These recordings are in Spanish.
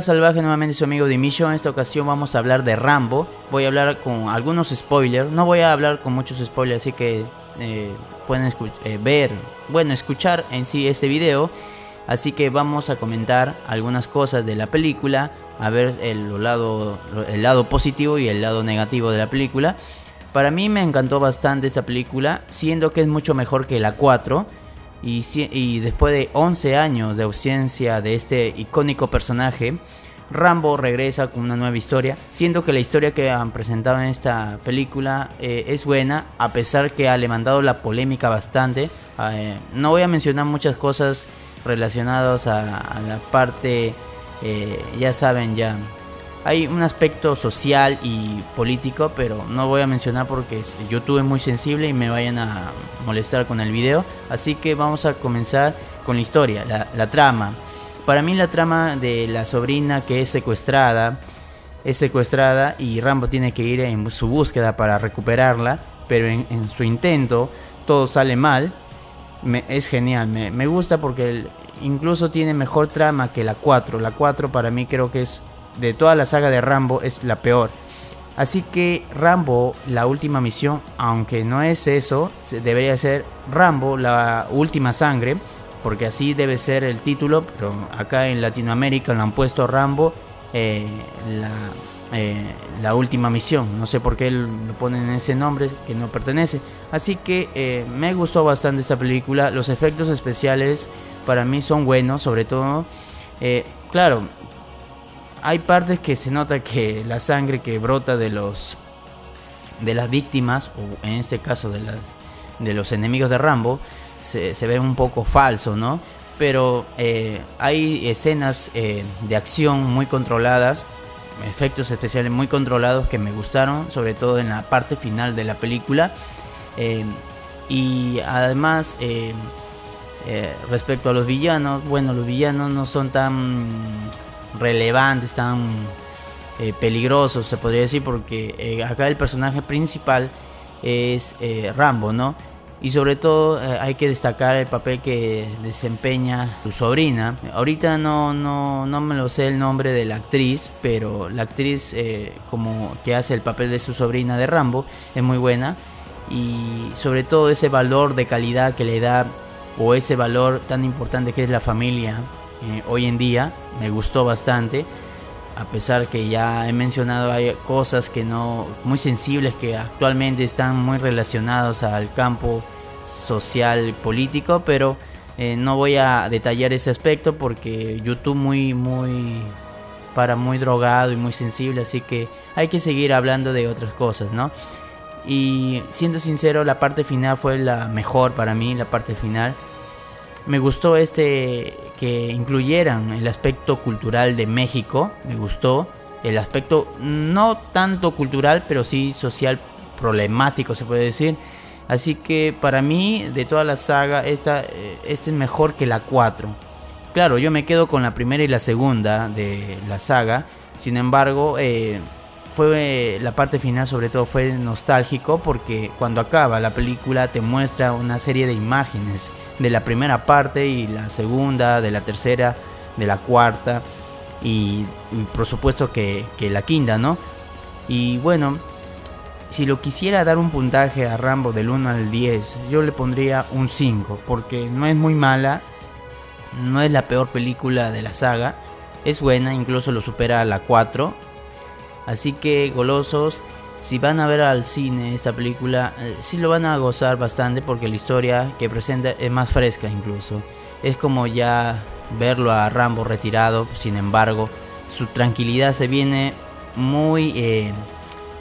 Salvaje, nuevamente su amigo Dimisho. En esta ocasión vamos a hablar de Rambo. Voy a hablar con algunos spoilers. No voy a hablar con muchos spoilers, así que eh, pueden eh, ver, bueno, escuchar en sí este video. Así que vamos a comentar algunas cosas de la película, a ver el lado, el lado positivo y el lado negativo de la película. Para mí me encantó bastante esta película, siendo que es mucho mejor que la 4 y, después de 11 años de ausencia de este icónico personaje, Rambo regresa con una nueva historia, siendo que la historia que han presentado en esta película eh, es buena, a pesar que ha levantado la polémica bastante. Eh, no voy a mencionar muchas cosas relacionadas a, la parte, eh, ya saben, ya hay un aspecto social y político, pero no voy a mencionar porque YouTube es muy sensible y me vayan a molestar con el video. Así que vamos a comenzar con la historia, la, trama. Para mí la trama de la sobrina que es secuestrada, es secuestrada y Rambo tiene que ir en su búsqueda para recuperarla, pero en, su intento todo sale mal. es genial, me, me gusta porque incluso tiene mejor trama que la 4. La 4 para mí creo que es de toda la saga de Rambo es la peor. Así que Rambo, la última misión, aunque no es eso, debería ser Rambo, la última sangre, porque así debe ser el título, pero acá en Latinoamérica lo han puesto Rambo, eh, eh, la, última misión. No sé por qué lo ponen ese nombre que no pertenece. Así que eh, me gustó bastante esta película. Los efectos especiales para mí son buenos, sobre todo. claro, hay partes que se nota que la sangre que brota de los de las víctimas o en este caso de las de los enemigos de Rambo se, ve un poco falso, ¿no? Pero eh, hay escenas eh, de acción muy controladas, efectos especiales muy controlados que me gustaron, sobre todo en la parte final de la película. Eh, y además, respecto a los villanos, bueno, los villanos no son tan relevantes, tan eh, peligrosos, se podría decir, porque eh, acá el personaje principal es eh, Rambo, ¿no? Y sobre todo hay que destacar el papel que desempeña su sobrina. Ahorita no, no, no me lo sé el nombre de la actriz, pero la actriz como que hace el papel de su sobrina de Rambo es muy buena. Y sobre todo ese valor de calidad que le da, o ese valor tan importante que es la familia, hoy en día. Me gustó bastante. A pesar que ya he mencionado hay cosas que no muy sensibles que actualmente están muy relacionados al campo social político, pero eh, no voy a detallar ese aspecto porque YouTube muy muy para muy drogado y muy sensible, así que hay que seguir hablando de otras cosas, ¿no? Y siendo sincero, la parte final fue la mejor para mí, la parte final me gustó este que incluyeran el aspecto cultural de México, me gustó el aspecto no tanto cultural, pero sí social problemático se puede decir. Así que para mí, de toda la saga, esta, eh, este es mejor que la 4. Claro, yo me quedo con la primera y la segunda de la saga. Sin embargo, eh, fue la parte final sobre todo fue nostálgico porque cuando acaba la película te muestra una serie de imágenes de la primera parte y la segunda, de la tercera, de la cuarta y, por supuesto que, que, la quinta, ¿no? Y bueno, si lo quisiera dar un puntaje a Rambo del 1 al 10, yo le pondría un 5 porque no es muy mala, no es la peor película de la saga, es buena, incluso lo supera a la 4 Así que golosos, si van a ver al cine esta película, eh, sí lo van a gozar bastante porque la historia que presenta es más fresca incluso. Es como ya verlo a Rambo retirado, sin embargo, su tranquilidad se viene muy... Eh,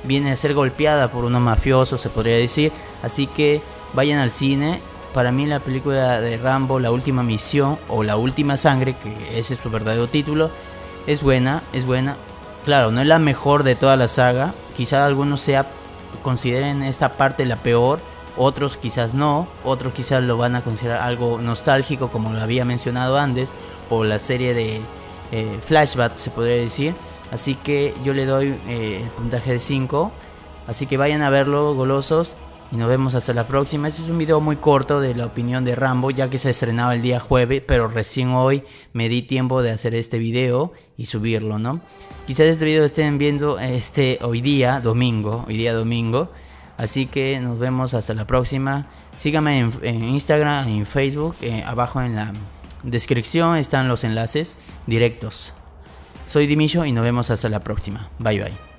viene a ser golpeada por unos mafiosos, se podría decir. Así que vayan al cine. Para mí la película de Rambo, La Última Misión o La Última Sangre, que ese es su verdadero título, es buena, es buena. Claro, no es la mejor de toda la saga. Quizás algunos sea consideren esta parte la peor, otros quizás no, otros quizás lo van a considerar algo nostálgico como lo había mencionado antes, o la serie de eh, Flashback se podría decir. Así que yo le doy eh, el puntaje de 5. Así que vayan a verlo, golosos. Y nos vemos hasta la próxima. Este es un video muy corto de la opinión de Rambo, ya que se estrenaba el día jueves, pero recién hoy me di tiempo de hacer este video y subirlo, ¿no? Quizás este video estén viendo este hoy día, domingo, hoy día domingo. Así que nos vemos hasta la próxima. Síganme en, Instagram, en Facebook, eh, abajo en la descripción están los enlaces directos. Soy Dimillo y nos vemos hasta la próxima. Bye bye.